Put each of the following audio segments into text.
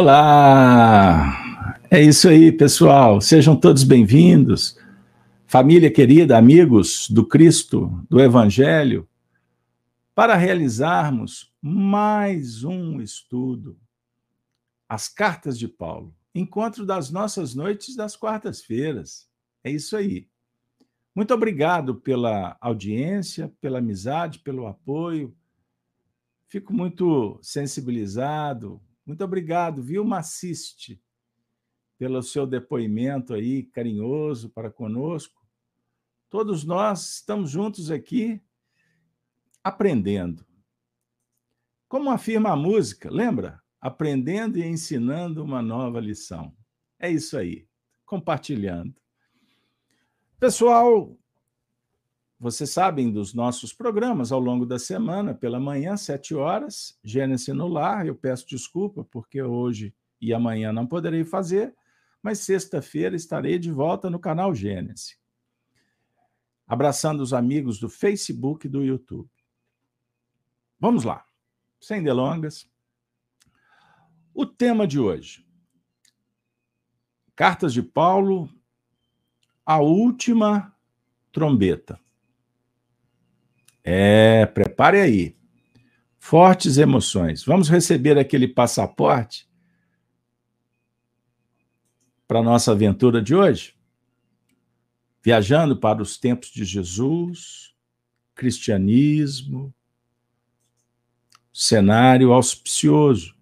Olá! É isso aí, pessoal. Sejam todos bem-vindos. Família querida, amigos do Cristo, do Evangelho, para realizarmos mais um estudo. As cartas de Paulo. Encontro das nossas noites das quartas-feiras. É isso aí. Muito obrigado pela audiência, pela amizade, pelo apoio. Fico muito sensibilizado, muito obrigado, viu, Maciste, pelo seu depoimento aí carinhoso para conosco. Todos nós estamos juntos aqui aprendendo. Como afirma a música, lembra? Aprendendo e ensinando uma nova lição. É isso aí, compartilhando. Pessoal, vocês sabem dos nossos programas ao longo da semana, pela manhã, sete horas, Gênesis no Lar. Eu peço desculpa, porque hoje e amanhã não poderei fazer, mas sexta-feira estarei de volta no canal Gênesis. Abraçando os amigos do Facebook e do YouTube. Vamos lá, sem delongas. O tema de hoje: Cartas de Paulo, a última trombeta. É, prepare aí. Fortes emoções. Vamos receber aquele passaporte para a nossa aventura de hoje? Viajando para os tempos de Jesus, cristianismo, cenário auspicioso.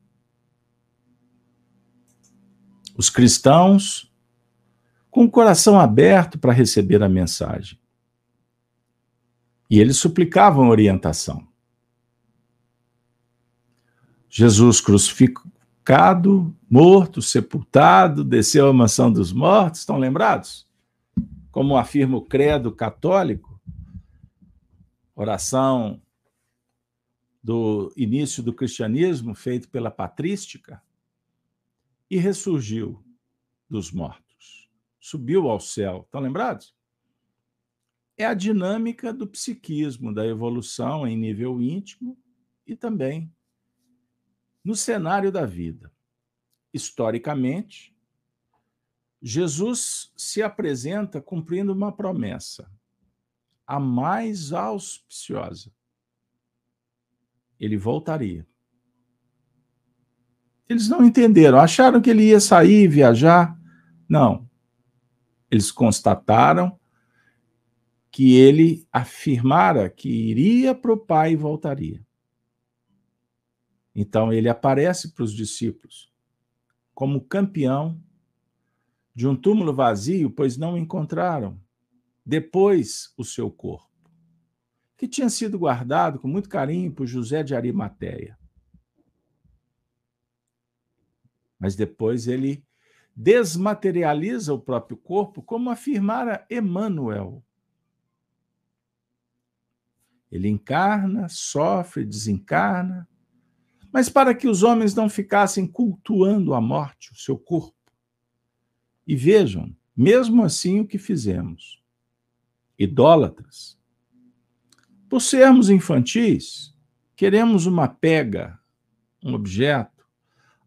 Os cristãos com o coração aberto para receber a mensagem. E eles suplicavam orientação. Jesus crucificado, morto, sepultado, desceu à mansão dos mortos, estão lembrados? Como afirma o credo católico, oração do início do cristianismo, feito pela patrística, e ressurgiu dos mortos, subiu ao céu. Estão lembrados? É a dinâmica do psiquismo, da evolução em nível íntimo e também no cenário da vida. Historicamente, Jesus se apresenta cumprindo uma promessa, a mais auspiciosa. Ele voltaria. Eles não entenderam, acharam que ele ia sair, viajar. Não. Eles constataram que ele afirmara que iria para o Pai e voltaria. Então ele aparece para os discípulos como campeão de um túmulo vazio, pois não encontraram depois o seu corpo, que tinha sido guardado com muito carinho por José de Arimateia. Mas depois ele desmaterializa o próprio corpo, como afirmara Emmanuel, ele encarna, sofre, desencarna, mas para que os homens não ficassem cultuando a morte, o seu corpo. E vejam, mesmo assim, o que fizemos. Idólatras. Por sermos infantis, queremos uma pega, um objeto,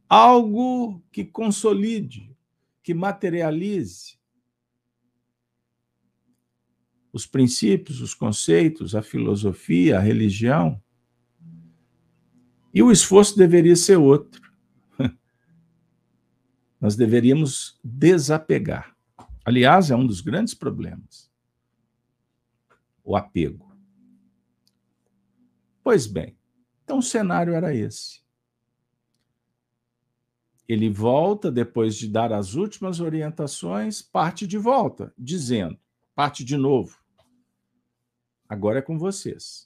algo que consolide, que materialize, os princípios, os conceitos, a filosofia, a religião. E o esforço deveria ser outro. Nós deveríamos desapegar. Aliás, é um dos grandes problemas. O apego. Pois bem, então o cenário era esse. Ele volta, depois de dar as últimas orientações, parte de volta, dizendo, parte de novo. Agora é com vocês.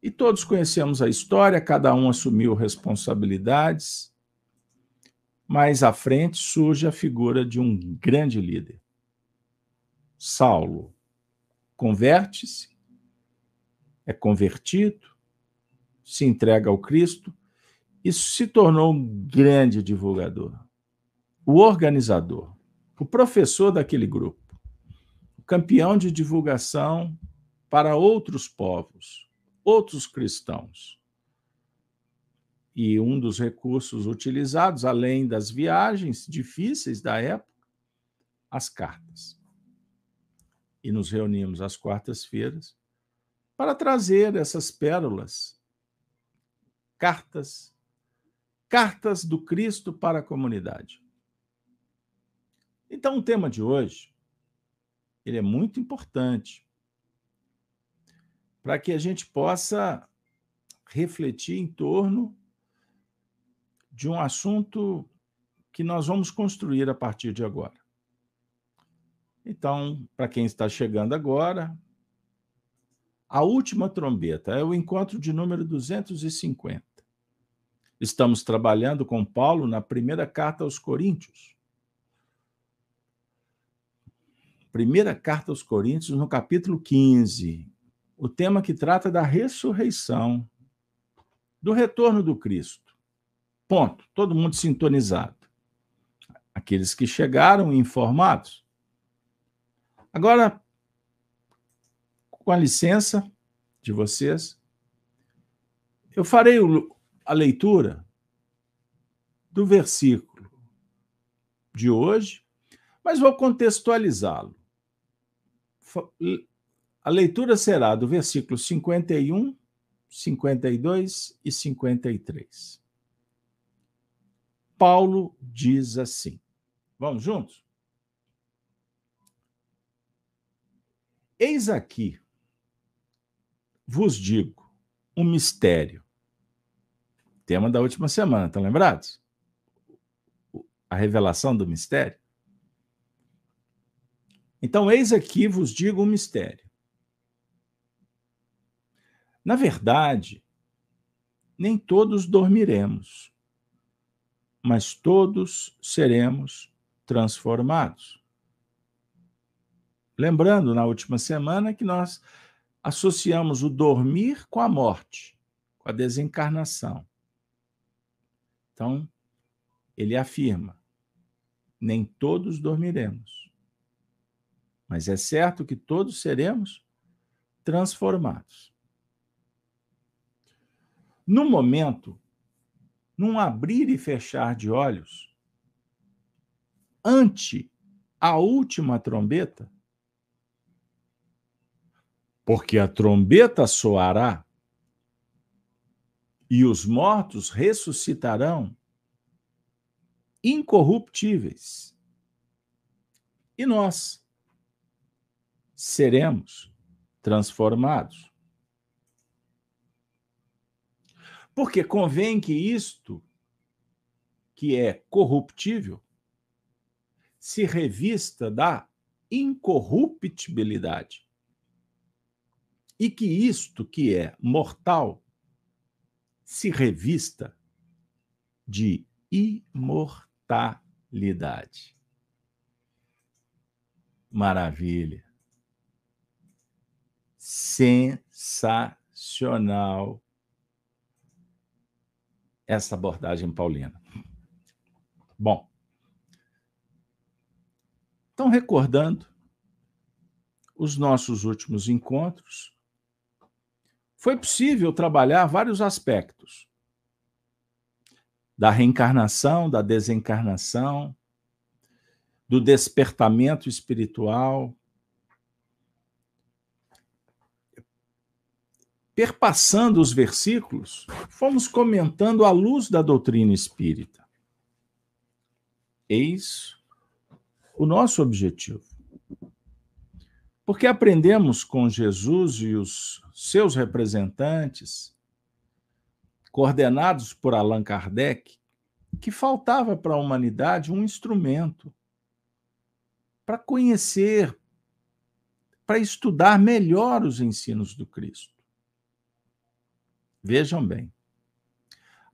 E todos conhecemos a história, cada um assumiu responsabilidades. Mais à frente surge a figura de um grande líder. Saulo converte-se, é convertido, se entrega ao Cristo e se tornou um grande divulgador, o organizador, o professor daquele grupo campeão de divulgação para outros povos, outros cristãos. E um dos recursos utilizados, além das viagens difíceis da época, as cartas. E nos reunimos às quartas-feiras para trazer essas pérolas, cartas, cartas do Cristo para a comunidade. Então, o tema de hoje, ele é muito importante para que a gente possa refletir em torno de um assunto que nós vamos construir a partir de agora. Então, para quem está chegando agora, a última trombeta é o encontro de número 250. Estamos trabalhando com Paulo na primeira carta aos Coríntios. Primeira carta aos Coríntios, no capítulo 15. O tema que trata da ressurreição, do retorno do Cristo. Ponto. Todo mundo sintonizado. Aqueles que chegaram informados. Agora, com a licença de vocês, eu farei a leitura do versículo de hoje, mas vou contextualizá-lo. A leitura será do versículo 51, 52 e 53. Paulo diz assim: Vamos juntos? Eis aqui vos digo um mistério. Tema da última semana, estão lembrados? A revelação do mistério. Então, eis aqui vos digo um mistério. Na verdade, nem todos dormiremos, mas todos seremos transformados. Lembrando, na última semana, que nós associamos o dormir com a morte, com a desencarnação. Então, ele afirma: nem todos dormiremos, mas é certo que todos seremos transformados. No momento, num abrir e fechar de olhos, ante a última trombeta, porque a trombeta soará e os mortos ressuscitarão incorruptíveis. E nós seremos transformados. Porque convém que isto, que é corruptível, se revista da incorruptibilidade e que isto que é mortal se revista de imortalidade. Maravilha. Sensacional essa abordagem paulina. Bom, então recordando os nossos últimos encontros, foi possível trabalhar vários aspectos da reencarnação, da desencarnação, do despertamento espiritual. Perpassando os versículos, fomos comentando à luz da doutrina espírita. Eis o nosso objetivo. Porque aprendemos com Jesus e os seus representantes, coordenados por Allan Kardec, que faltava para a humanidade um instrumento para conhecer, para estudar melhor os ensinos do Cristo. Vejam bem,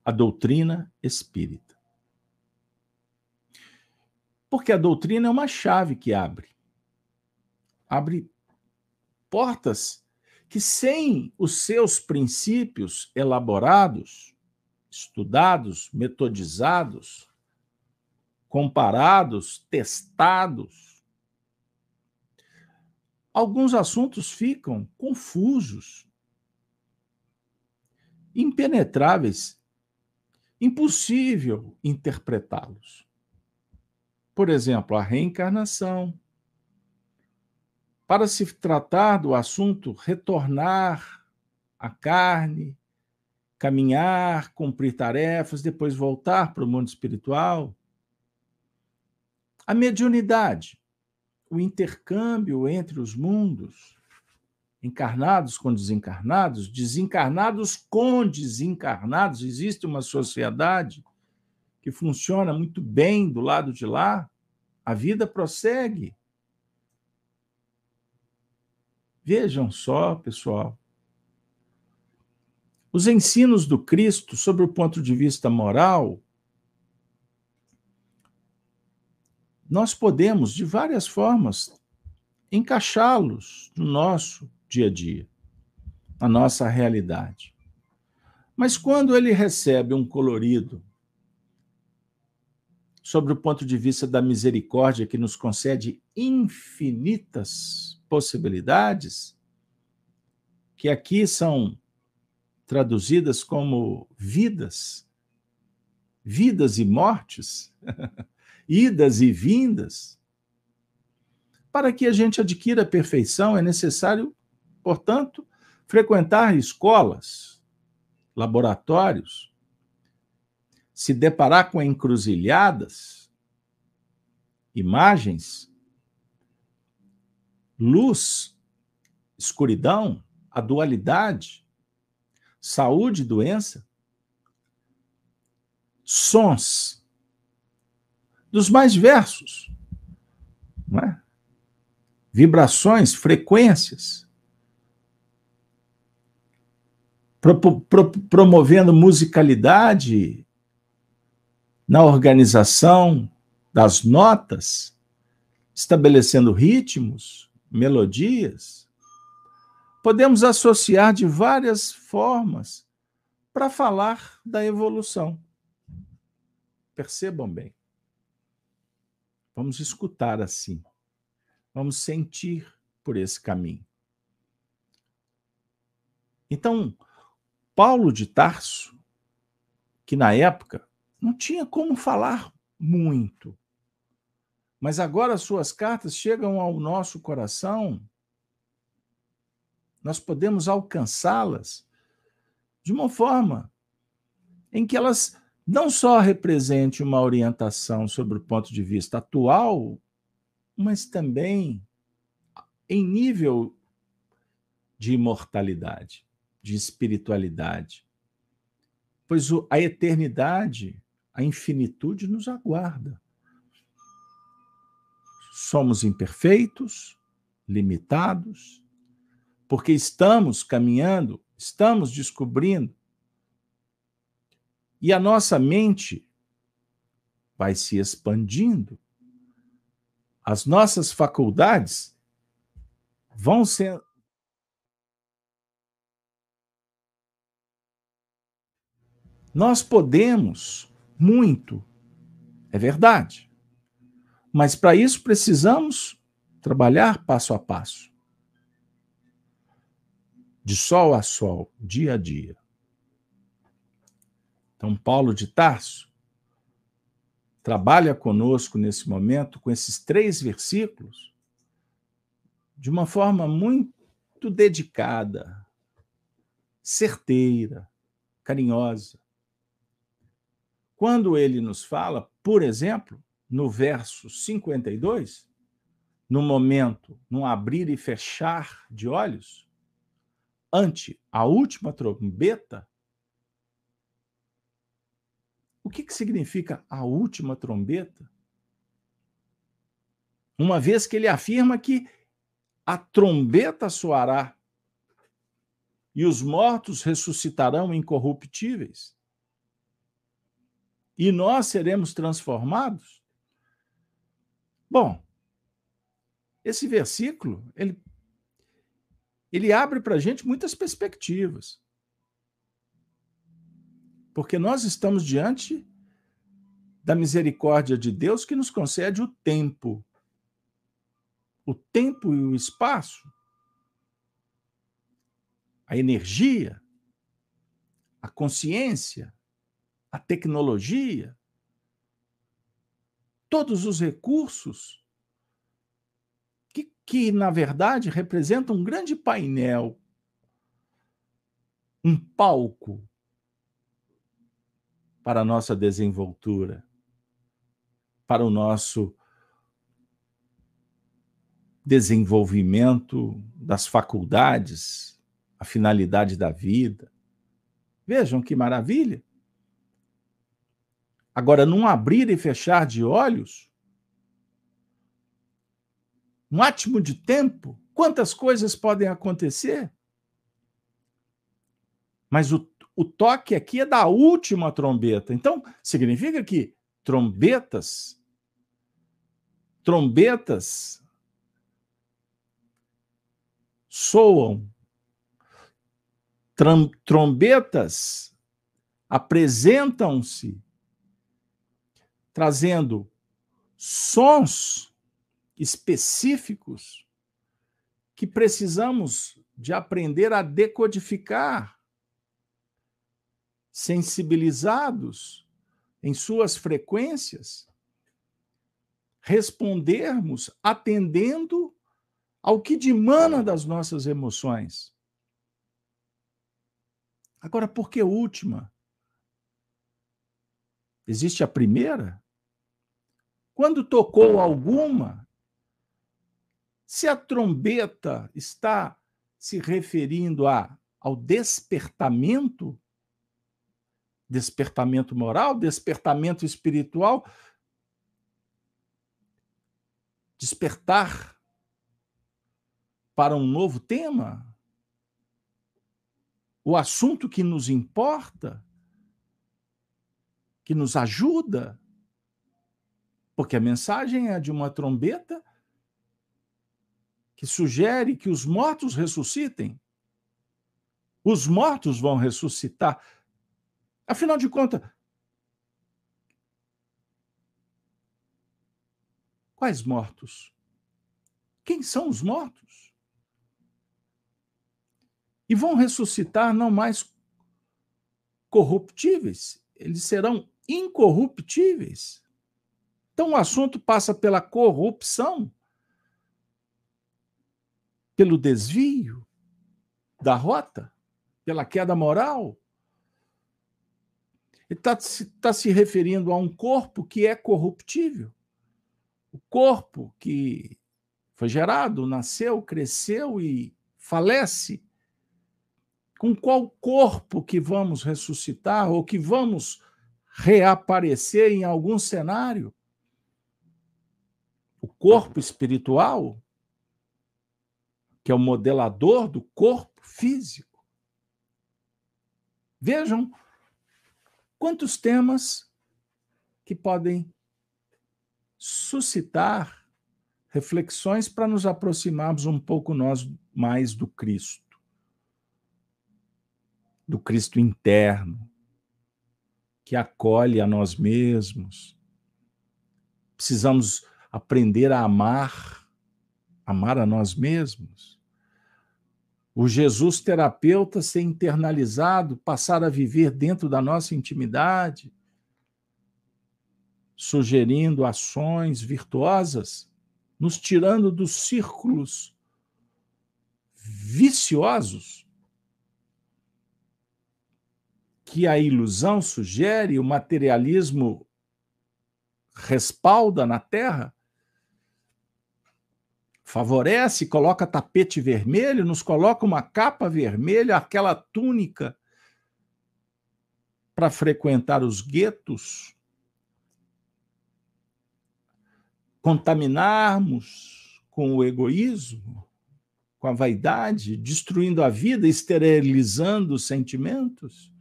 a doutrina espírita. Porque a doutrina é uma chave que abre. Abre portas que, sem os seus princípios elaborados, estudados, metodizados, comparados, testados, alguns assuntos ficam confusos, impenetráveis impossível interpretá-los. Por exemplo, a reencarnação. Para se tratar do assunto retornar à carne, caminhar, cumprir tarefas, depois voltar para o mundo espiritual. A mediunidade, o intercâmbio entre os mundos, encarnados com desencarnados, desencarnados com desencarnados. Existe uma sociedade que funciona muito bem do lado de lá. A vida prossegue. Vejam só, pessoal. Os ensinos do Cristo, sobre o ponto de vista moral, nós podemos, de várias formas, encaixá-los no nosso dia a dia, na nossa realidade. Mas quando ele recebe um colorido sobre o ponto de vista da misericórdia que nos concede infinitas possibilidades, que aqui são traduzidas como vidas, vidas e mortes, idas e vindas. Para que a gente adquira a perfeição, é necessário, portanto, frequentar escolas, laboratórios, se deparar com encruzilhadas, imagens, luz, escuridão, a dualidade, saúde, doença, sons dos mais diversos, é? vibrações, frequências, pro, pro, promovendo musicalidade na organização das notas, estabelecendo ritmos, melodias podemos associar de várias formas para falar da evolução. Percebam bem. Vamos escutar assim. Vamos sentir por esse caminho. Então, Paulo de Tarso, que na época não tinha como falar muito, mas agora suas cartas chegam ao nosso coração nós podemos alcançá-las de uma forma em que elas não só representem uma orientação sobre o ponto de vista atual, mas também em nível de imortalidade, de espiritualidade. Pois a eternidade, a infinitude nos aguarda. Somos imperfeitos, limitados, porque estamos caminhando, estamos descobrindo. E a nossa mente vai se expandindo. As nossas faculdades vão ser Nós podemos muito, é verdade. Mas para isso precisamos trabalhar passo a passo de sol a sol, dia a dia. Então, Paulo de Tarso trabalha conosco nesse momento com esses três versículos de uma forma muito dedicada, certeira, carinhosa. Quando ele nos fala, por exemplo, no verso 52, no momento, num abrir e fechar de olhos, ante a última trombeta, o que, que significa a última trombeta? Uma vez que ele afirma que a trombeta soará e os mortos ressuscitarão incorruptíveis e nós seremos transformados. Bom, esse versículo ele ele abre para a gente muitas perspectivas. Porque nós estamos diante da misericórdia de Deus que nos concede o tempo. O tempo e o espaço. A energia, a consciência, a tecnologia, todos os recursos que, que na verdade, representam um grande painel, um palco para a nossa desenvoltura, para o nosso desenvolvimento das faculdades, a finalidade da vida. Vejam que maravilha! Agora, num abrir e fechar de olhos, um átimo de tempo, quantas coisas podem acontecer? Mas o, o toque aqui é da última trombeta. Então, significa que trombetas, trombetas soam, trombetas apresentam-se trazendo sons específicos que precisamos de aprender a decodificar, sensibilizados em suas frequências, respondermos atendendo ao que dimana das nossas emoções. Agora, por que última? Existe a primeira? Quando tocou alguma, se a trombeta está se referindo a, ao despertamento, despertamento moral, despertamento espiritual, despertar para um novo tema, o assunto que nos importa, que nos ajuda, porque a mensagem é de uma trombeta que sugere que os mortos ressuscitem. Os mortos vão ressuscitar. Afinal de contas, quais mortos? Quem são os mortos? E vão ressuscitar não mais corruptíveis, eles serão incorruptíveis. Então o assunto passa pela corrupção, pelo desvio da rota, pela queda moral. Ele está tá se referindo a um corpo que é corruptível. O corpo que foi gerado, nasceu, cresceu e falece. Com qual corpo que vamos ressuscitar ou que vamos reaparecer em algum cenário. O corpo espiritual, que é o modelador do corpo físico. Vejam quantos temas que podem suscitar reflexões para nos aproximarmos um pouco nós mais do Cristo, do Cristo interno, que acolhe a nós mesmos. Precisamos aprender a amar, amar a nós mesmos. O Jesus terapeuta ser internalizado, passar a viver dentro da nossa intimidade, sugerindo ações virtuosas, nos tirando dos círculos viciosos que a ilusão sugere, o materialismo respalda na Terra, favorece, coloca tapete vermelho, nos coloca uma capa vermelha, aquela túnica para frequentar os guetos, contaminarmos com o egoísmo, com a vaidade, destruindo a vida, esterilizando os sentimentos.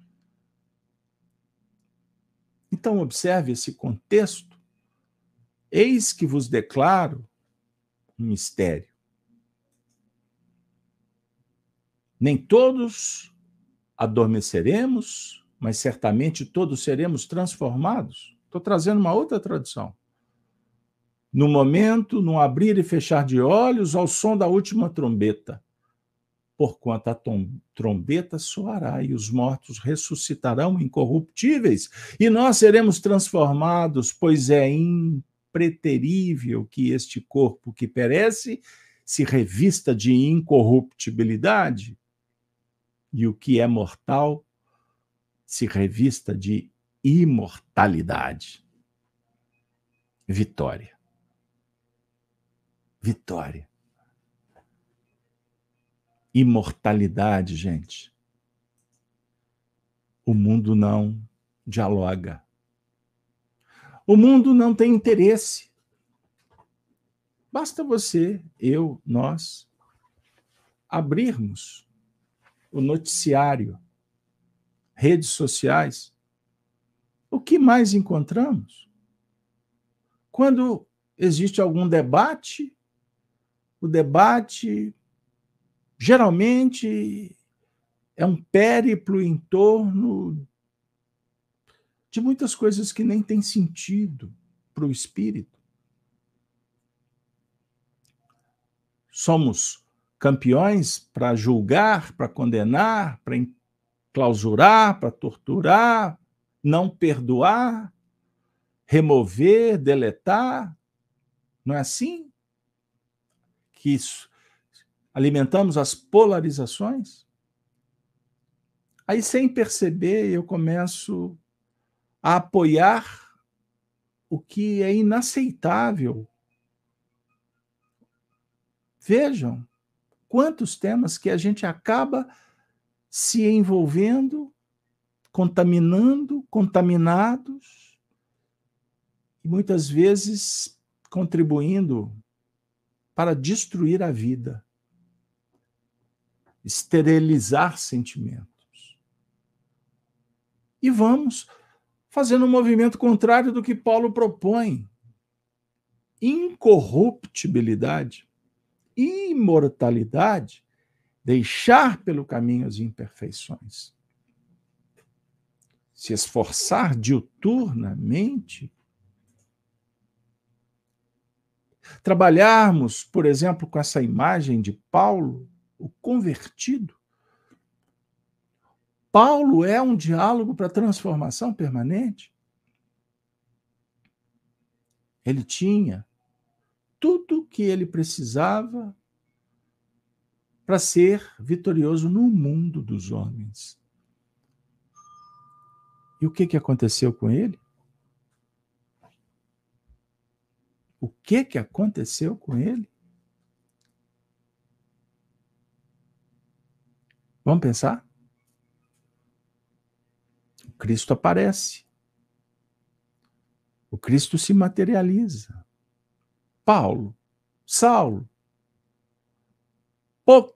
Então, observe esse contexto. Eis que vos declaro um mistério. Nem todos adormeceremos, mas certamente todos seremos transformados. Estou trazendo uma outra tradução. No momento, no abrir e fechar de olhos, ao som da última trombeta. porquanto a trombeta soará e os mortos ressuscitarão incorruptíveis, e nós seremos transformados, pois é impreterível que este corpo que perece se revista de incorruptibilidade, e o que é mortal se revista de imortalidade. Vitória. Vitória imortalidade, gente. O mundo não dialoga. O mundo não tem interesse. Basta você, eu, nós, abrirmos o noticiário, redes sociais. O que mais encontramos? Quando existe algum debate, o debate geralmente é um périplo em torno de muitas coisas que nem têm sentido para o espírito. Somos campeões para julgar, para condenar, para clausurar, para torturar, não perdoar, remover, deletar. Não é assim? Que isso alimentamos as polarizações. Aí, sem perceber, eu começo a apoiar o que é inaceitável. Vejam quantos temas que a gente acaba se envolvendo, contaminando, contaminados, e muitas vezes contribuindo para destruir a vida esterilizar sentimentos. E vamos fazendo um movimento contrário do que Paulo propõe. Incorruptibilidade, imortalidade, deixar pelo caminho as imperfeições. Se esforçar diuturnamente. Trabalharmos, por exemplo, com essa imagem de Paulo o convertido. Paulo é um diálogo para transformação permanente. Ele tinha tudo que ele precisava para ser vitorioso no mundo dos homens. E o que, que aconteceu com ele? O que, que aconteceu com ele? Vamos pensar? Cristo aparece. O Cristo se materializa. Paulo, Saulo, por,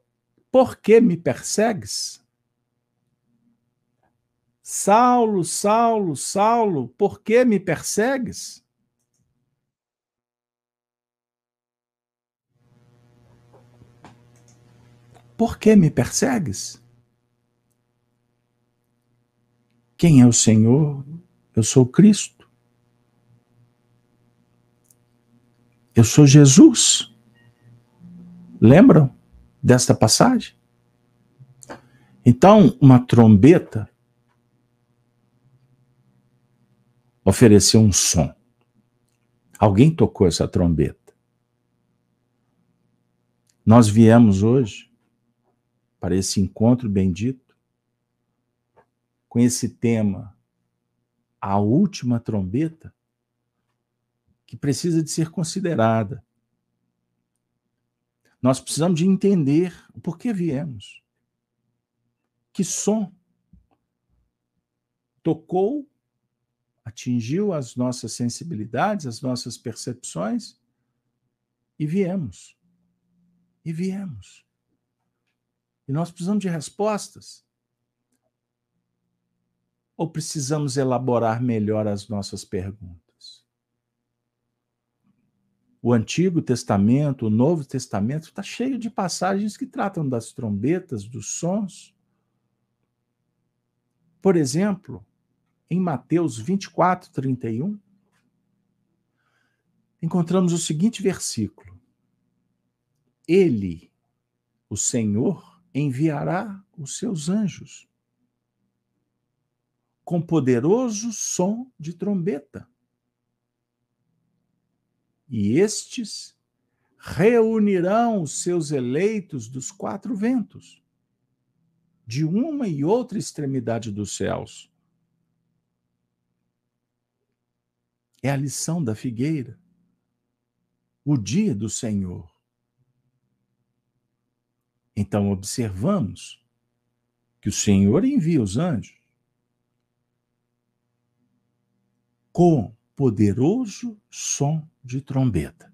por que me persegues? Saulo, Saulo, Saulo, por que me persegues? Por que me persegues? Quem é o Senhor? Eu sou Cristo. Eu sou Jesus. Lembram desta passagem? Então, uma trombeta ofereceu um som. Alguém tocou essa trombeta. Nós viemos hoje para esse encontro bendito com esse tema, a última trombeta, que precisa de ser considerada. Nós precisamos de entender o porquê viemos. Que som tocou, atingiu as nossas sensibilidades, as nossas percepções e viemos. E viemos. E nós precisamos de respostas ou precisamos elaborar melhor as nossas perguntas? O Antigo Testamento, o Novo Testamento, está cheio de passagens que tratam das trombetas, dos sons. Por exemplo, em Mateus 24, 31, encontramos o seguinte versículo: Ele, o Senhor, enviará os seus anjos com poderoso som de trombeta. E estes reunirão os seus eleitos dos quatro ventos, de uma e outra extremidade dos céus. É a lição da figueira, o dia do Senhor. Então observamos que o Senhor envia os anjos com poderoso som de trombeta.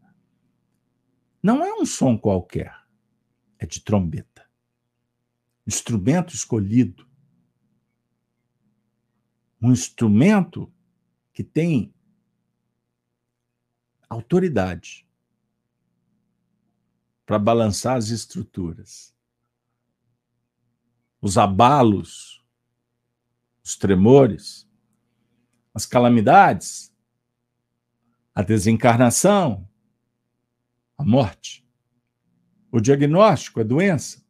Não é um som qualquer, é de trombeta. Instrumento escolhido. Um instrumento que tem autoridade para balançar as estruturas. Os abalos, os tremores, as calamidades, a desencarnação, a morte, o diagnóstico, a doença,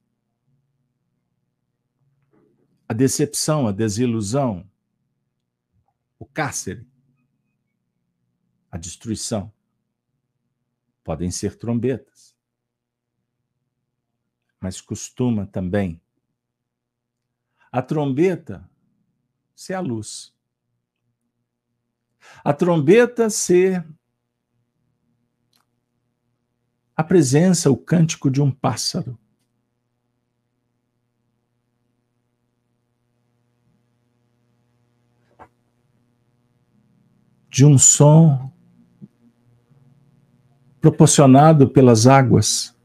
a decepção, a desilusão, o cárcere, a destruição. Podem ser trombetas, mas costuma também a trombeta ser a luz. A trombeta ser a presença, o cântico de um pássaro. De um som proporcionado pelas águas,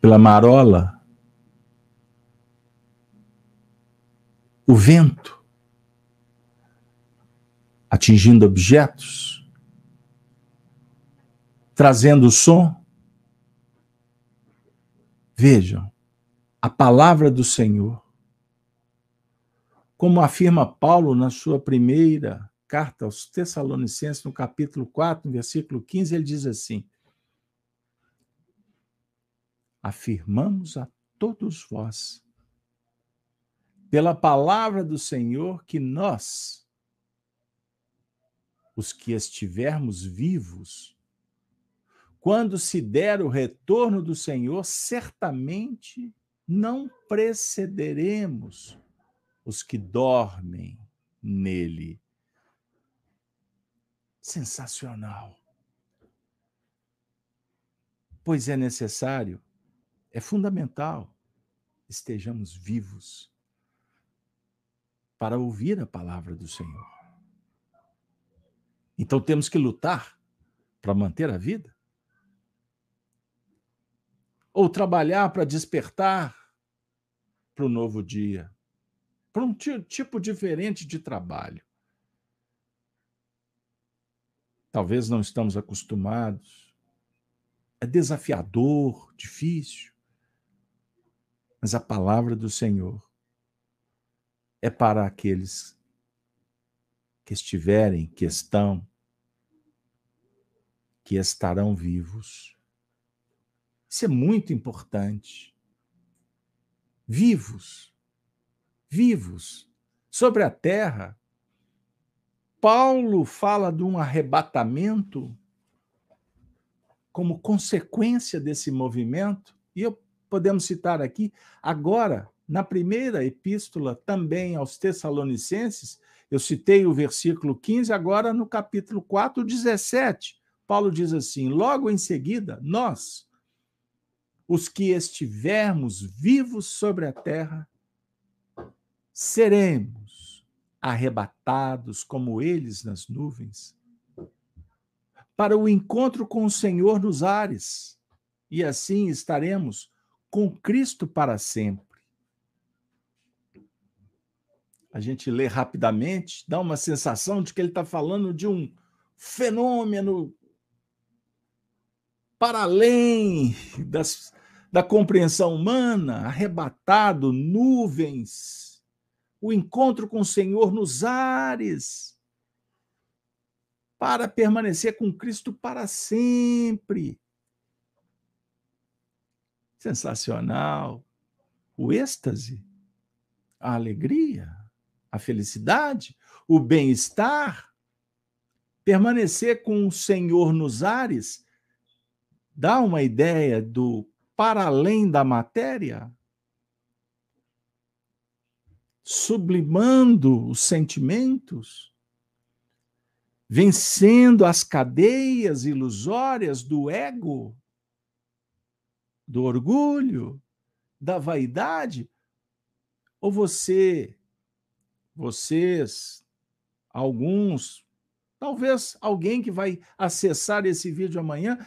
pela marola, o vento atingindo objetos, trazendo som. Vejam, a palavra do Senhor, como afirma Paulo na sua primeira carta aos Tessalonicenses, no capítulo 4, no versículo 15, ele diz assim: Afirmamos a todos vós, pela palavra do Senhor, que nós, os que estivermos vivos, quando se der o retorno do Senhor, certamente não precederemos os que dormem nele. Sensacional. Pois é necessário, é fundamental, estejamos vivos para ouvir a palavra do Senhor. Então temos que lutar para manter a vida? Ou trabalhar para despertar para o novo dia? Para um tipo diferente de trabalho. Talvez não estamos acostumados. É desafiador, difícil. Mas a palavra do Senhor é para aqueles que estiverem, que estão, que estarão vivos. Isso é muito importante. Vivos, vivos, sobre a terra. Paulo fala de um arrebatamento como consequência desse movimento, e eu podemos citar aqui agora, na primeira epístola, também aos Tessalonicenses, eu citei o versículo 15, agora no capítulo 4, 17. Paulo diz assim: logo em seguida, nós, os que estivermos vivos sobre a terra, seremos arrebatados como eles nas nuvens, para o encontro com o Senhor nos ares, e assim estaremos com Cristo para sempre a gente lê rapidamente, dá uma sensação de que ele está falando de um fenômeno para além das, da compreensão humana, arrebatado, nuvens, o encontro com o Senhor nos ares, para permanecer com Cristo para sempre. Sensacional. o êxtase, a alegria, a felicidade, o bem-estar, permanecer com o Senhor nos ares, dá uma ideia do para além da matéria, sublimando os sentimentos, vencendo as cadeias ilusórias do ego, do orgulho, da vaidade? Ou você, vocês, alguns, talvez alguém que vai acessar esse vídeo amanhã,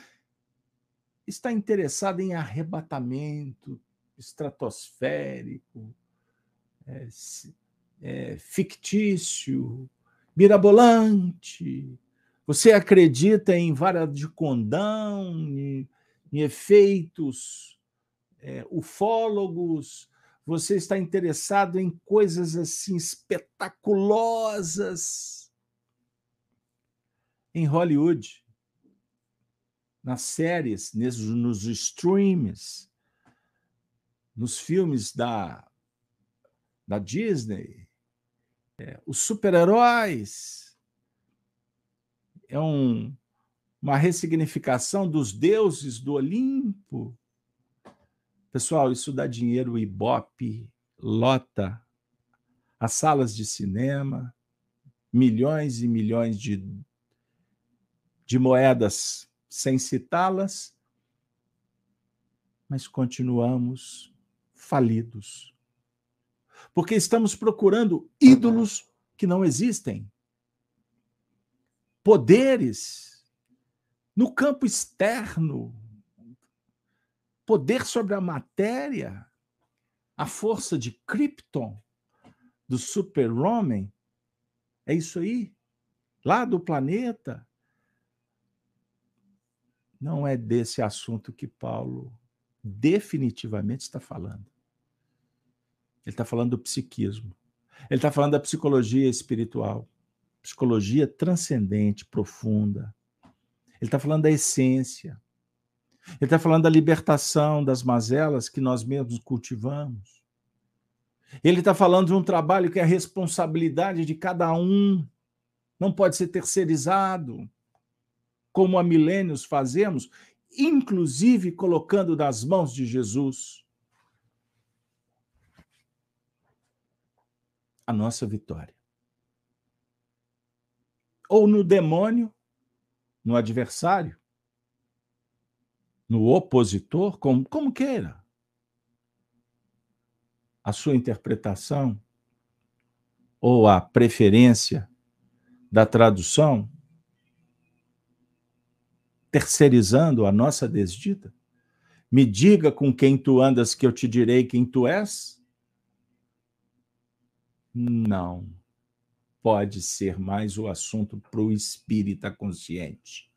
está interessado em arrebatamento estratosférico, é, é, fictício, mirabolante. Você acredita em vara de condão, em, em efeitos é, ufólogos, você está interessado em coisas assim espetaculosas em Hollywood, nas séries, nos streams, nos filmes da, da Disney, é, os super-heróis. É um, uma ressignificação dos deuses do Olimpo. Pessoal, isso dá dinheiro, Ibope, lota as salas de cinema, milhões e milhões de, de moedas sem citá-las, mas continuamos falidos. Porque estamos procurando ídolos que não existem. Poderes no campo externo, poder sobre a matéria, a força de Krypton, do super-homem. É isso aí. Lá do planeta. Não é desse assunto que Paulo definitivamente está falando. Ele está falando do psiquismo. Ele está falando da psicologia espiritual, psicologia transcendente, profunda. Ele está falando da essência. Ele está falando da libertação das mazelas que nós mesmos cultivamos. Ele está falando de um trabalho que é a responsabilidade de cada um, não pode ser terceirizado, como há milênios fazemos, inclusive colocando nas mãos de Jesus a nossa vitória. Ou no demônio, no adversário, no opositor, como, como queira. A sua interpretação ou a preferência da tradução, terceirizando a nossa desdita? Me diga com quem tu andas, que eu te direi quem tu és? Não. Pode ser mais o assunto para o espírita consciente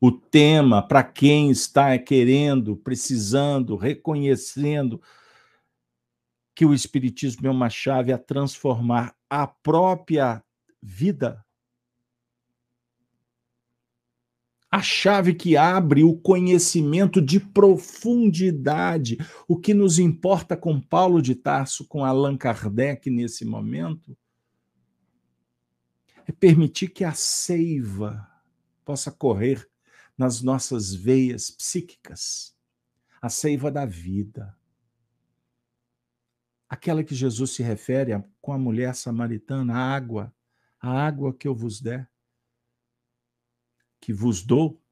o tema para quem está querendo, precisando, reconhecendo que o Espiritismo é uma chave a transformar a própria vida. A chave que abre o conhecimento de profundidade. O que nos importa com Paulo de Tarso, com Allan Kardec nesse momento, é permitir que a seiva possa correr nas nossas veias psíquicas, a seiva da vida. Aquela que Jesus se refere com a mulher samaritana, a água, a água que eu vos der, que vos dou,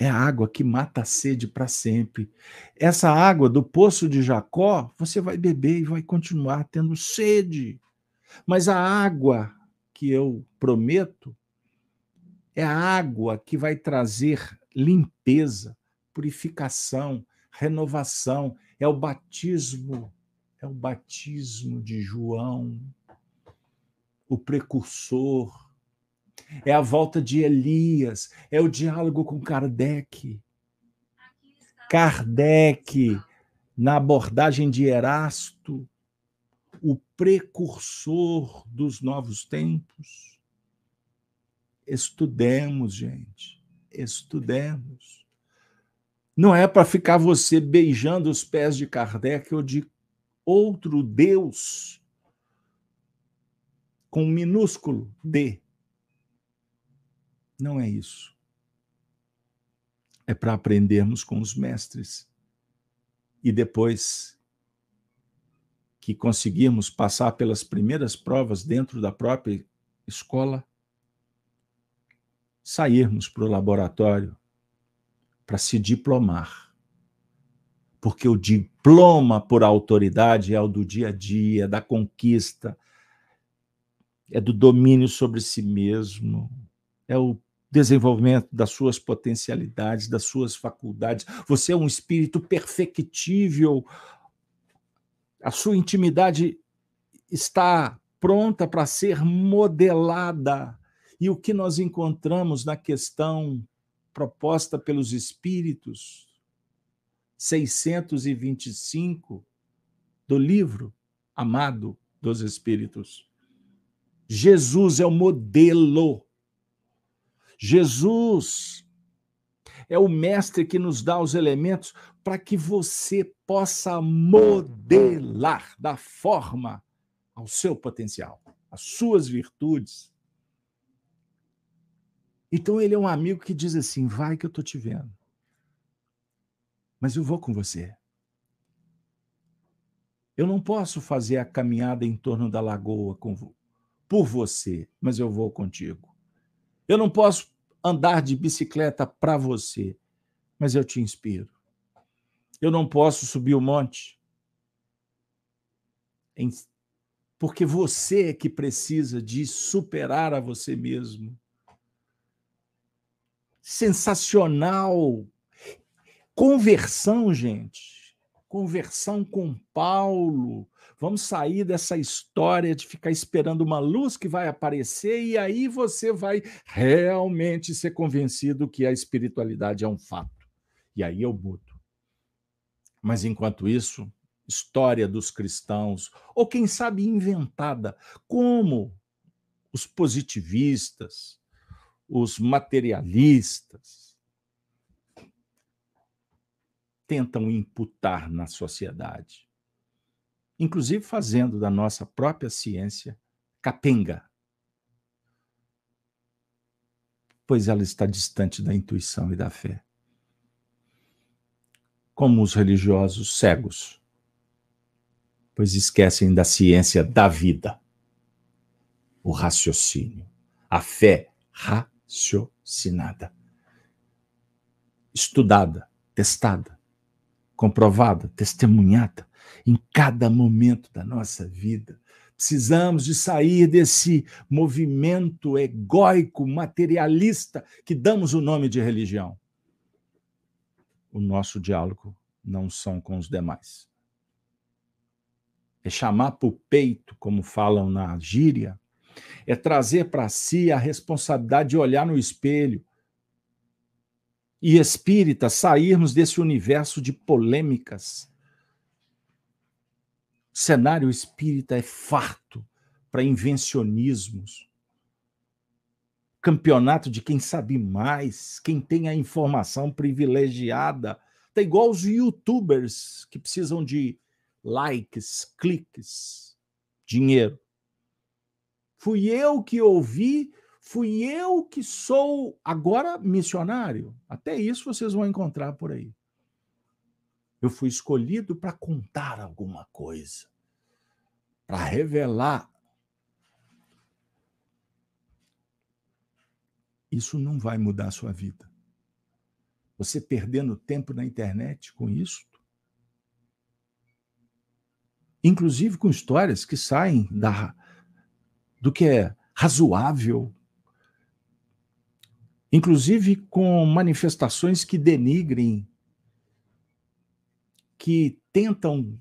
é a água que mata a sede para sempre. Essa água do poço de Jacó, você vai beber e vai continuar tendo sede. Mas a água que eu prometo é a água que vai trazer limpeza, purificação, renovação. É o batismo, é o batismo de João, o precursor. É a volta de Elias, é o diálogo com Kardec. Kardec, na abordagem de Erasto, o precursor dos novos tempos Estudemos, gente. Estudemos. Não é para ficar você beijando os pés de Kardec ou de outro Deus com um minúsculo D. Não é isso. É para aprendermos com os mestres. E depois que conseguirmos passar pelas primeiras provas dentro da própria escola, sairmos para o laboratório para se diplomar. Porque o diploma por autoridade é o do dia a dia, da conquista, é do domínio sobre si mesmo, é o desenvolvimento das suas potencialidades, das suas faculdades. Você é um espírito perfectível. A sua intimidade está pronta para ser modelada. E o que nós encontramos na questão proposta pelos espíritos 625 do livro Amado dos Espíritos. Jesus é o modelo. Jesus é o mestre que nos dá os elementos para que você possa modelar da forma ao seu potencial, as suas virtudes, então ele é um amigo que diz assim: vai que eu estou te vendo. Mas eu vou com você. Eu não posso fazer a caminhada em torno da lagoa com, por você, mas eu vou contigo. Eu não posso andar de bicicleta para você, mas eu te inspiro. Eu não posso subir o monte, porque você é que precisa de superar a você mesmo sensacional. Conversão, gente. Conversão com Paulo. Vamos sair dessa história de ficar esperando uma luz que vai aparecer e aí você vai realmente ser convencido que a espiritualidade é um fato. E aí eu mudo. Mas enquanto isso, história dos cristãos, ou quem sabe inventada, como os positivistas, os materialistas tentam imputar na sociedade, inclusive fazendo da nossa própria ciência capenga, pois ela está distante da intuição e da fé. Como os religiosos cegos, pois esquecem da ciência da vida, o raciocínio, a fé raciocinada, estudada, testada, comprovada, testemunhada em cada momento da nossa vida. Precisamos de sair desse movimento egóico, materialista, que damos o nome de religião. O nosso diálogo não são com os demais. É chamar para o peito, como falam na gíria, é trazer para si a responsabilidade de olhar no espelho e espírita sairmos desse universo de polêmicas. O cenário espírita é farto para invencionismos. Campeonato de quem sabe mais, quem tem a informação privilegiada. Tá igual os youtubers que precisam de likes, cliques, dinheiro. Fui eu que ouvi, fui eu que sou agora missionário. Até isso vocês vão encontrar por aí. Eu fui escolhido para contar alguma coisa, para revelar. Isso não vai mudar a sua vida. Você perdendo tempo na internet com isso, inclusive com histórias que saem da, do que é razoável, inclusive com manifestações que denigrem, que tentam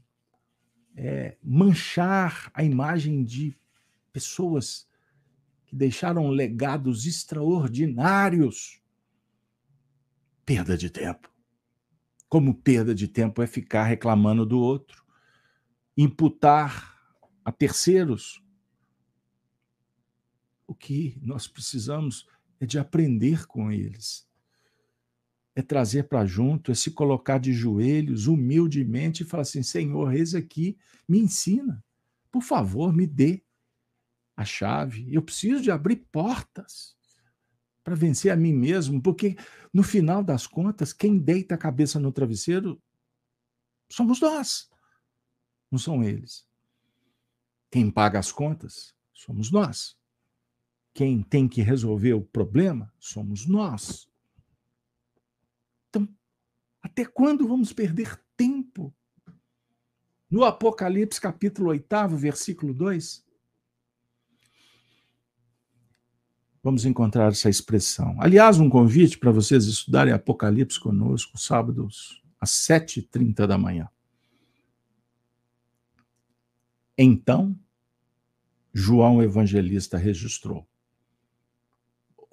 é, manchar a imagem de pessoas que deixaram legados extraordinários. Perda de tempo. Como perda de tempo é ficar reclamando do outro, imputar a terceiros o que nós precisamos é de aprender com eles. é trazer para junto, é se colocar de joelhos humildemente e falar assim: Senhor, eis aqui, me ensina. Por favor, me dê a chave. Eu preciso de abrir portas para vencer a mim mesmo, porque no final das contas, quem deita a cabeça no travesseiro somos nós, não são eles. Quem paga as contas somos nós. Quem tem que resolver o problema somos nós. Então, até quando vamos perder tempo? No Apocalipse, capítulo 8, versículo 2, vamos encontrar essa expressão. Aliás, um convite para vocês estudarem Apocalipse conosco, sábados, às 7h30 da manhã. Então, João Evangelista registrou: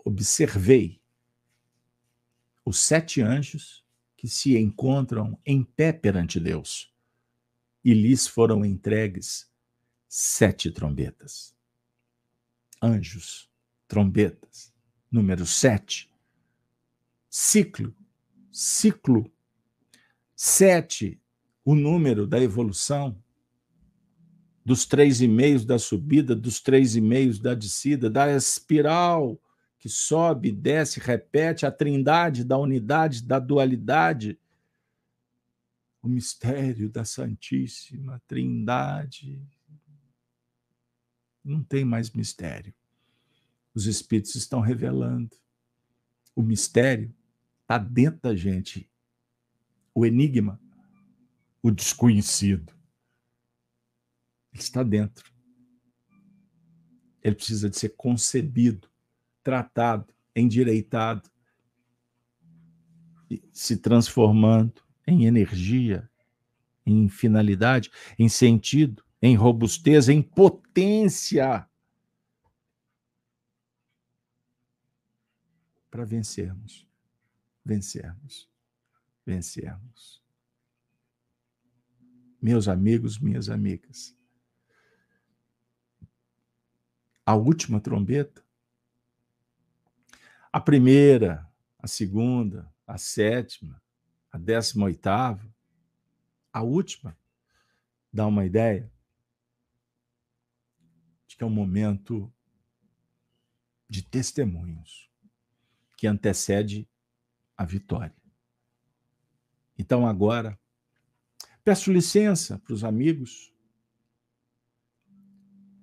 Observei os sete anjos que se encontram em pé perante Deus, e lhes foram entregues sete trombetas. Anjos, trombetas. Número sete. Ciclo, ciclo. Sete, o número da evolução, dos três e meios da subida, dos três e meios da descida, da espiral que sobe, desce, repete a trindade da unidade, da dualidade, o mistério da Santíssima Trindade. Não tem mais mistério. Os Espíritos estão revelando. O mistério está dentro da gente. O enigma, o desconhecido, ele está dentro. Ele precisa de ser concebido tratado, endireitado, se transformando em energia, em finalidade, em sentido, em robustez, em potência para vencermos, vencermos, vencermos. Meus amigos, minhas amigas, a última trombeta a primeira, a segunda, a sétima, a décima oitava, a última, dá uma ideia de que é um momento de testemunhos que antecede a vitória. Então agora, peço licença para os amigos,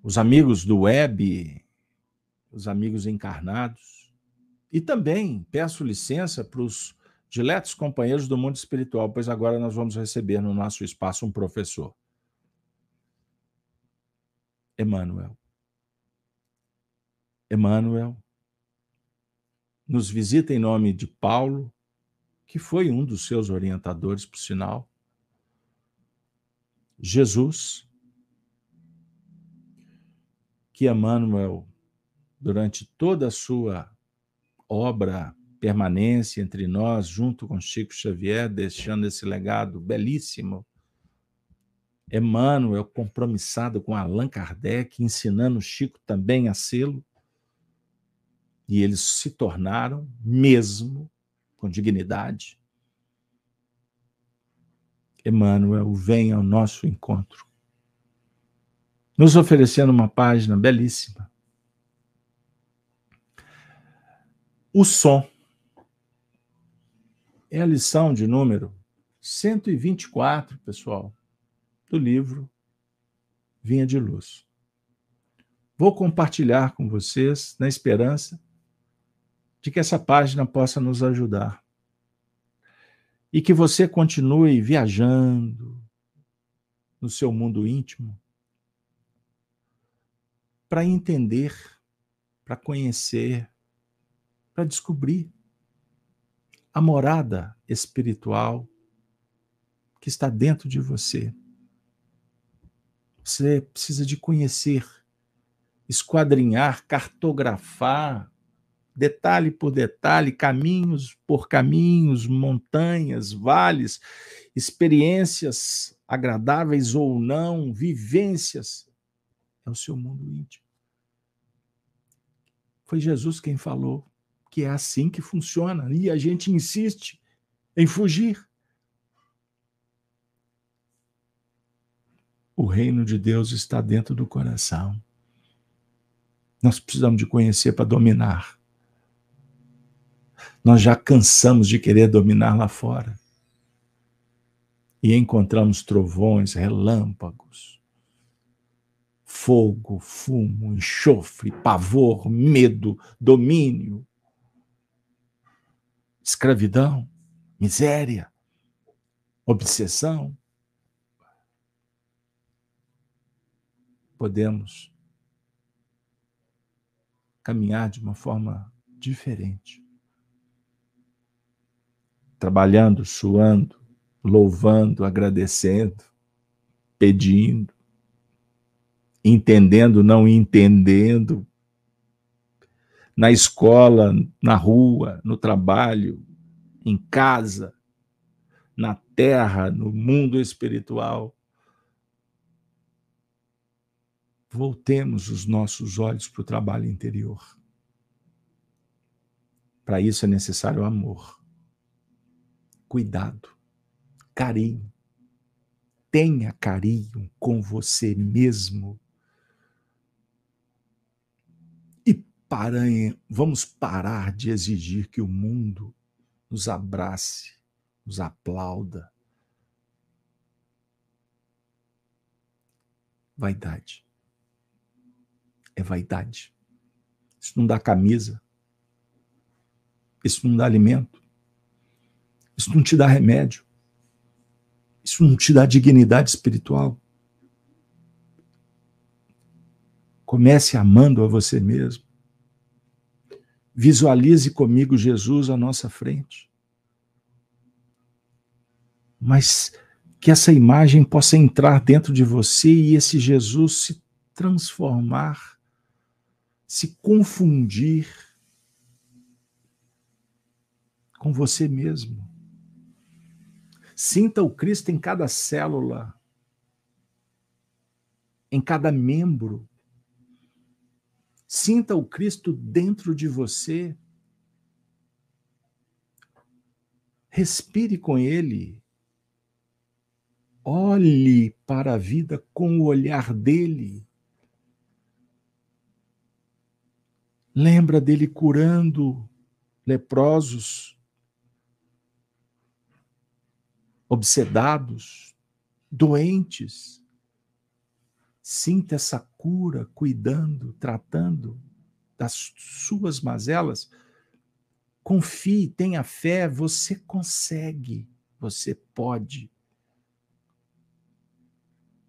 os amigos do web, os amigos encarnados, e também peço licença para os diletos companheiros do mundo espiritual, pois agora nós vamos receber no nosso espaço um professor. Emmanuel. Emmanuel nos visita em nome de Paulo, que foi um dos seus orientadores, por sinal. Jesus, que Emmanuel, durante toda a sua obra permanência entre nós, junto com Chico Xavier, deixando esse legado belíssimo. Emmanuel, compromissado com Allan Kardec, ensinando Chico também a sê-lo. E eles se tornaram, mesmo com dignidade. Emmanuel vem ao nosso encontro, nos oferecendo uma página belíssima O som é a lição de número 124, pessoal, do livro Vinha de Luz. Vou compartilhar com vocês na esperança de que essa página possa nos ajudar e que você continue viajando no seu mundo íntimo para entender, para conhecer, para descobrir a morada espiritual que está dentro de você. Você precisa de conhecer, esquadrinhar, cartografar, detalhe por detalhe, caminhos por caminhos, montanhas, vales, experiências agradáveis ou não, vivências. É o seu mundo íntimo. Foi Jesus quem falou que é assim que funciona. E a gente insiste em fugir. O reino de Deus está dentro do coração. Nós precisamos de conhecer para dominar. Nós já cansamos de querer dominar lá fora. E encontramos trovões, relâmpagos, fogo, fumo, enxofre, pavor, medo, domínio, escravidão, miséria, obsessão. Podemos caminhar de uma forma diferente. Trabalhando, suando, louvando, agradecendo, pedindo, entendendo, não entendendo, na escola, na rua, no trabalho, em casa, na terra, no mundo espiritual. voltemos os nossos olhos para o trabalho interior. Para isso é necessário amor, cuidado, carinho. Tenha carinho com você mesmo. E para, vamos parar de exigir que o mundo nos abrace, nos aplauda. Vaidade é vaidade. Isso não dá camisa. Isso não dá alimento. Isso não te dá remédio. Isso não te dá dignidade espiritual. Comece amando a você mesmo. Visualize comigo Jesus à nossa frente. Mas que essa imagem possa entrar dentro de você e esse Jesus se transformar se confundir com você mesmo. Sinta o Cristo em cada célula, em cada membro. Sinta o Cristo dentro de você. Respire com Ele. Olhe para a vida com o olhar dele. Lembra dele curando leprosos, obsedados, doentes. Sinta essa cura, cuidando, tratando das suas mazelas. Confie, tenha fé, você consegue, você pode.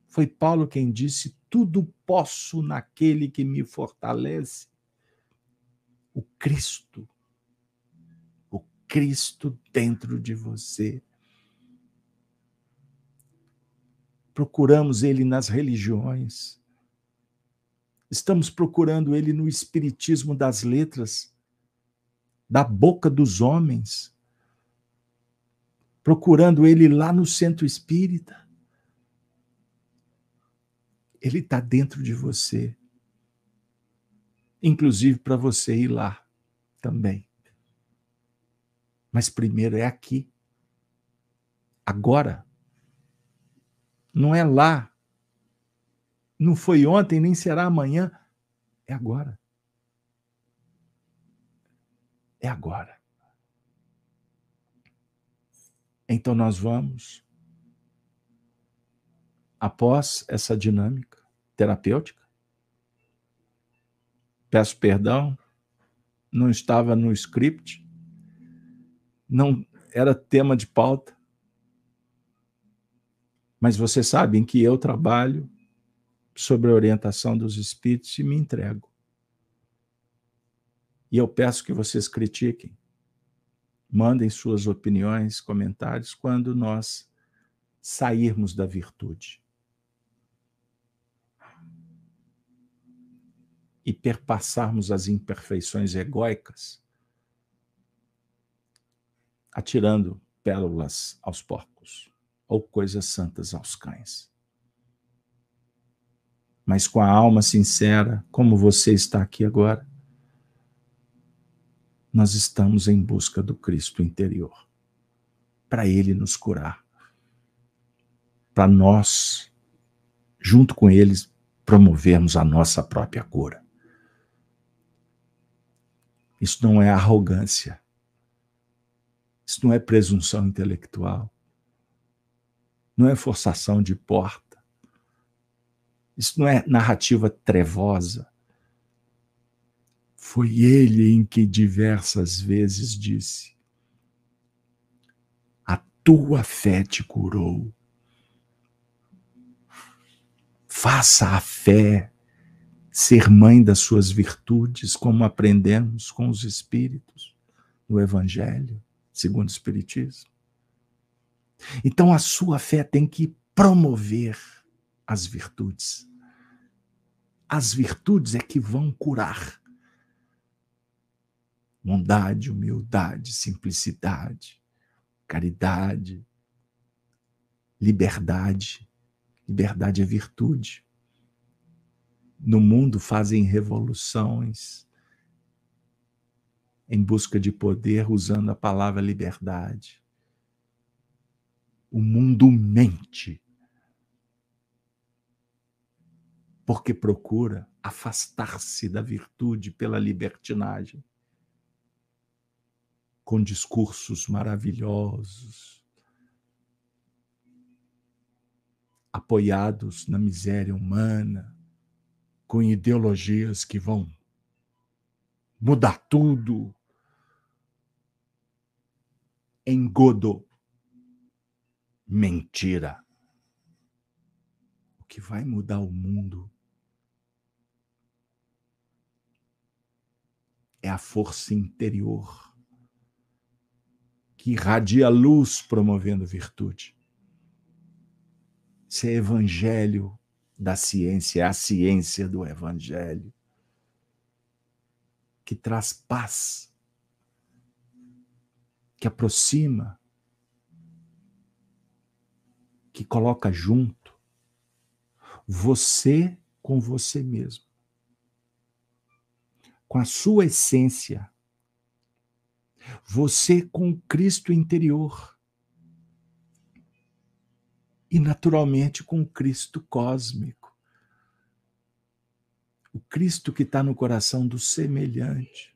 Foi Paulo quem disse: Tudo posso naquele que me fortalece o Cristo. O Cristo dentro de você. Procuramos ele nas religiões. Estamos procurando ele no espiritismo das letras, da boca dos homens. Procurando ele lá no centro espírita. Ele está dentro de você inclusive para você ir lá também. Mas primeiro é aqui. Agora. Não é lá. Não foi ontem, nem será amanhã. É agora. É agora. Então nós vamos, após essa dinâmica terapêutica, peço perdão, não estava no script, não era tema de pauta. Mas vocês sabem que eu trabalho sobre a orientação dos espíritos e me entrego. E eu peço que vocês critiquem, mandem suas opiniões, comentários quando nós sairmos da virtude. e perpassarmos as imperfeições egóicas, atirando pérolas aos porcos ou coisas santas aos cães. Mas com a alma sincera, como você está aqui agora, nós estamos em busca do Cristo interior. para Ele nos curar. Para nós, junto com eles, promovermos a nossa própria cura. Isso não é arrogância. Isso não é presunção intelectual. Não é forçação de porta. Isso não é narrativa trevosa. Foi ele em que diversas vezes disse: A tua fé te curou. Faça a fé ser mãe das suas virtudes, como aprendemos com os Espíritos no Evangelho, segundo o Espiritismo. Então a sua fé tem que promover as virtudes. As virtudes é que vão curar. Bondade, humildade, simplicidade, caridade, liberdade. Liberdade é virtude no mundo fazem revoluções em busca de poder usando a palavra liberdade. O mundo mente porque procura afastar-se da virtude pela libertinagem, com discursos maravilhosos, apoiados na miséria humana, com ideologias que vão mudar tudo. Engodo. Mentira. O que vai mudar o mundo é a força interior que irradia luz promovendo virtude. Isso é evangelho da ciência, é a ciência do Evangelho, que traz paz, que aproxima, que coloca junto você com você mesmo, com a sua essência, você com o Cristo interior e, naturalmente, com o Cristo cósmico. O Cristo que está no coração do semelhante.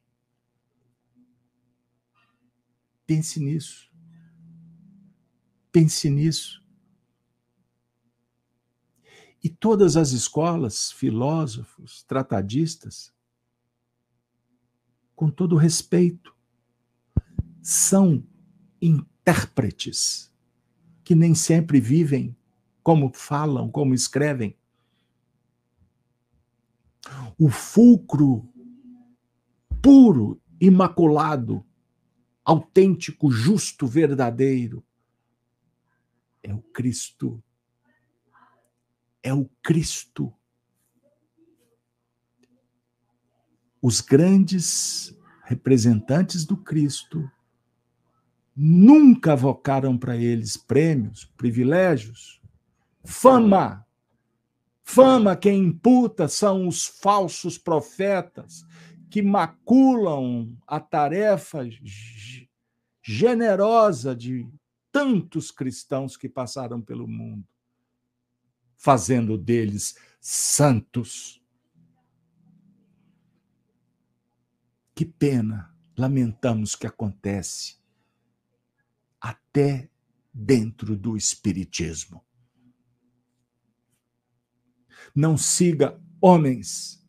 Pense nisso. Pense nisso. E todas as escolas, filósofos, tratadistas, com todo respeito, são intérpretes que nem sempre vivem como falam, como escrevem. O fulcro puro, imaculado, autêntico, justo, verdadeiro é o Cristo. É o Cristo. Os grandes representantes do Cristo nunca vocaram para eles prêmios, privilégios, fama. Fama quem imputa são os falsos profetas que maculam a tarefa generosa de tantos cristãos que passaram pelo mundo, fazendo deles santos. Que pena, lamentamos que acontece até dentro do Espiritismo. Não siga homens.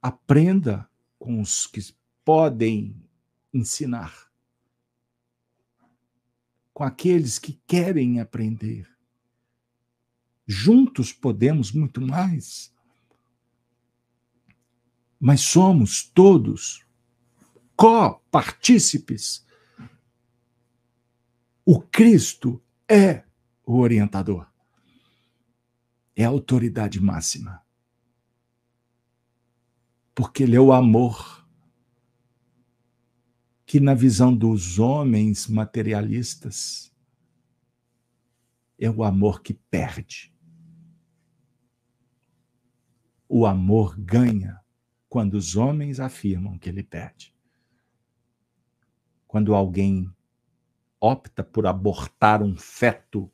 Aprenda com os que podem ensinar, com aqueles que querem aprender. Juntos podemos muito mais. Mas somos todos co-partícipes. O Cristo é o orientador, é a autoridade máxima. Porque Ele é o amor que, na visão dos homens materialistas, é o amor que perde. O amor ganha quando os homens afirmam que ele perde quando alguém opta por abortar um feto,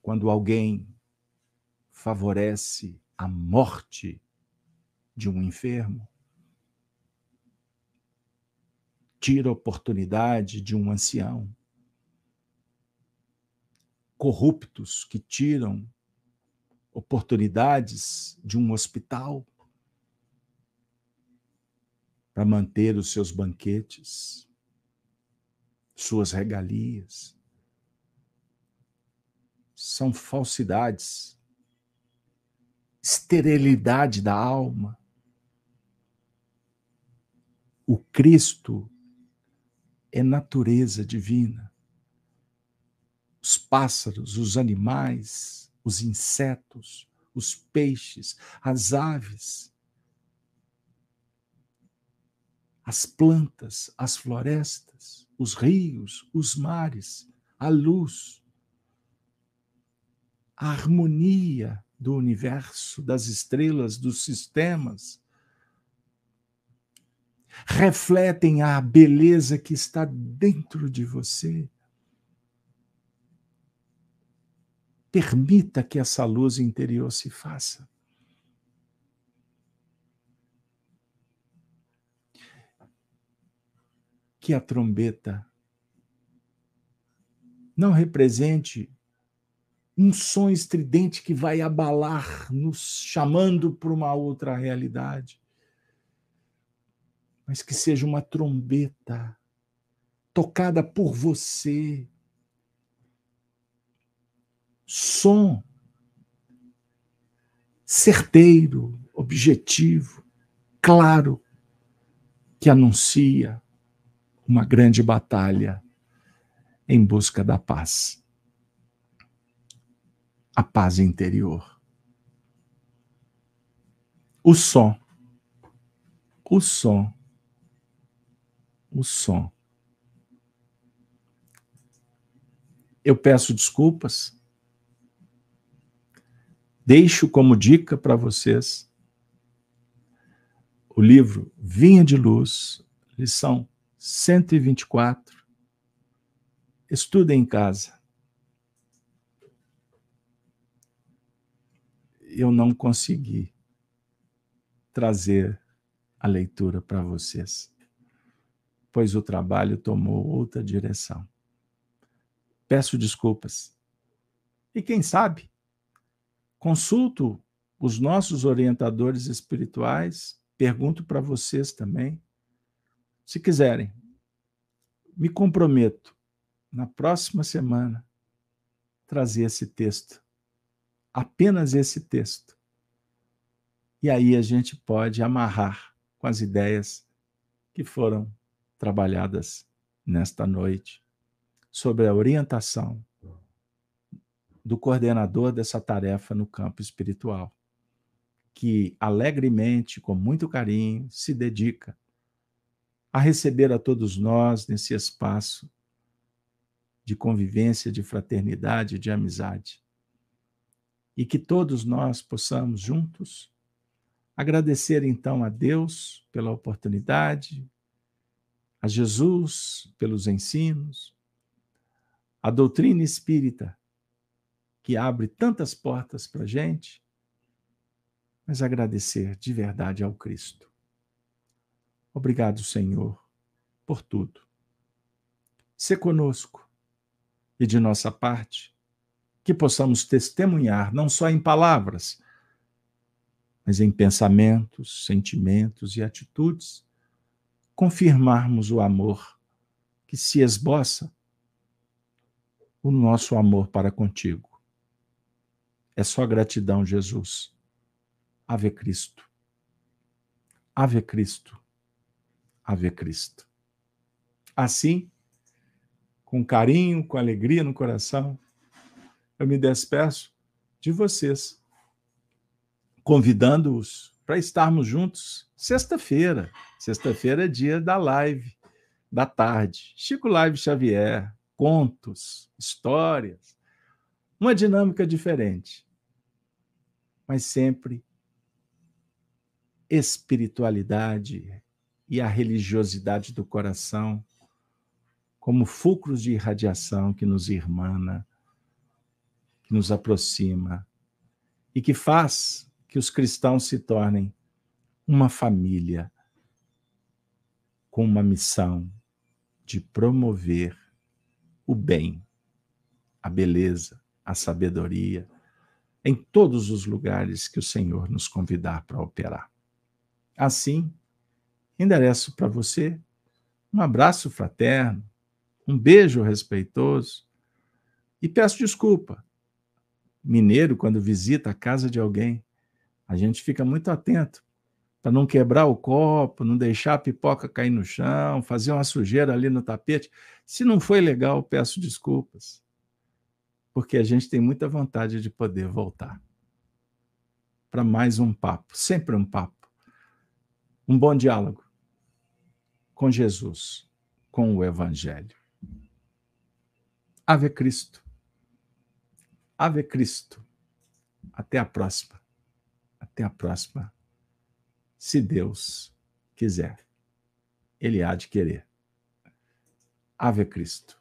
quando alguém favorece a morte de um enfermo, tira a oportunidade de um ancião, corruptos que tiram oportunidades de um hospital para manter os seus banquetes, suas regalias. São falsidades, esterilidade da alma. O Cristo é natureza divina. Os pássaros, os animais, os insetos, os peixes, as aves, as plantas, as florestas, os rios, os mares, a luz, a harmonia do universo, das estrelas, dos sistemas, refletem a beleza que está dentro de você. Permita que essa luz interior se faça. Que a trombeta não represente um som estridente que vai abalar, nos chamando para uma outra realidade mas que seja uma trombeta tocada por você. Som certeiro, objetivo, claro, que anuncia uma grande batalha em busca da paz. A paz interior. O som. O som o som. Eu peço desculpas. Deixo como dica para vocês o livro Vinha de Luz, lição 124. Estudem em casa. Eu não consegui trazer a leitura para vocês pois o trabalho tomou outra direção. Peço desculpas. E quem sabe, consulto os nossos orientadores espirituais, pergunto para vocês também. Se quiserem, me comprometo na próxima semana trazer esse texto, apenas esse texto. E aí a gente pode amarrar com as ideias que foram trabalhadas nesta noite sobre a orientação do coordenador dessa tarefa no campo espiritual, que alegremente, com muito carinho, se dedica a receber a todos nós nesse espaço de convivência, de fraternidade, de amizade. E que todos nós possamos juntos agradecer então a Deus pela oportunidade, a Jesus pelos ensinos, a doutrina espírita, que abre tantas portas para a gente, mas agradecer de verdade ao Cristo. Obrigado, Senhor, por tudo. Se conosco e de nossa parte, que possamos testemunhar, não só em palavras, mas em pensamentos, sentimentos e atitudes confirmarmos o amor que se esboça, o nosso amor para contigo. É só gratidão, Jesus. Ave Cristo. Ave Cristo. Ave Cristo. Assim, com carinho, com alegria no coração, eu me despeço de vocês, convidando-os para estarmos juntos sexta-feira. Sexta-feira é dia da live da tarde. Chico Live Xavier, contos, histórias, uma dinâmica diferente, mas sempre espiritualidade e a religiosidade do coração como fulcros de irradiação que nos irmana, que nos aproxima e que faz que os cristãos se tornem uma família com uma missão de promover o bem, a beleza, a sabedoria, em todos os lugares que o Senhor nos convidar para operar. Assim, endereço para você um abraço fraterno, um beijo respeitoso e peço desculpa. Mineiro, quando visita a casa de alguém, a gente fica muito atento para não quebrar o copo, não deixar a pipoca cair no chão, fazer uma sujeira ali no tapete. Se não foi legal, peço desculpas. Porque a gente tem muita vontade de poder voltar para mais um papo, sempre um papo. Um bom diálogo com Jesus, com o Evangelho. Ave Cristo. Ave Cristo. Até a próxima. Até a próxima se Deus quiser. Ele há de querer. Ave Cristo.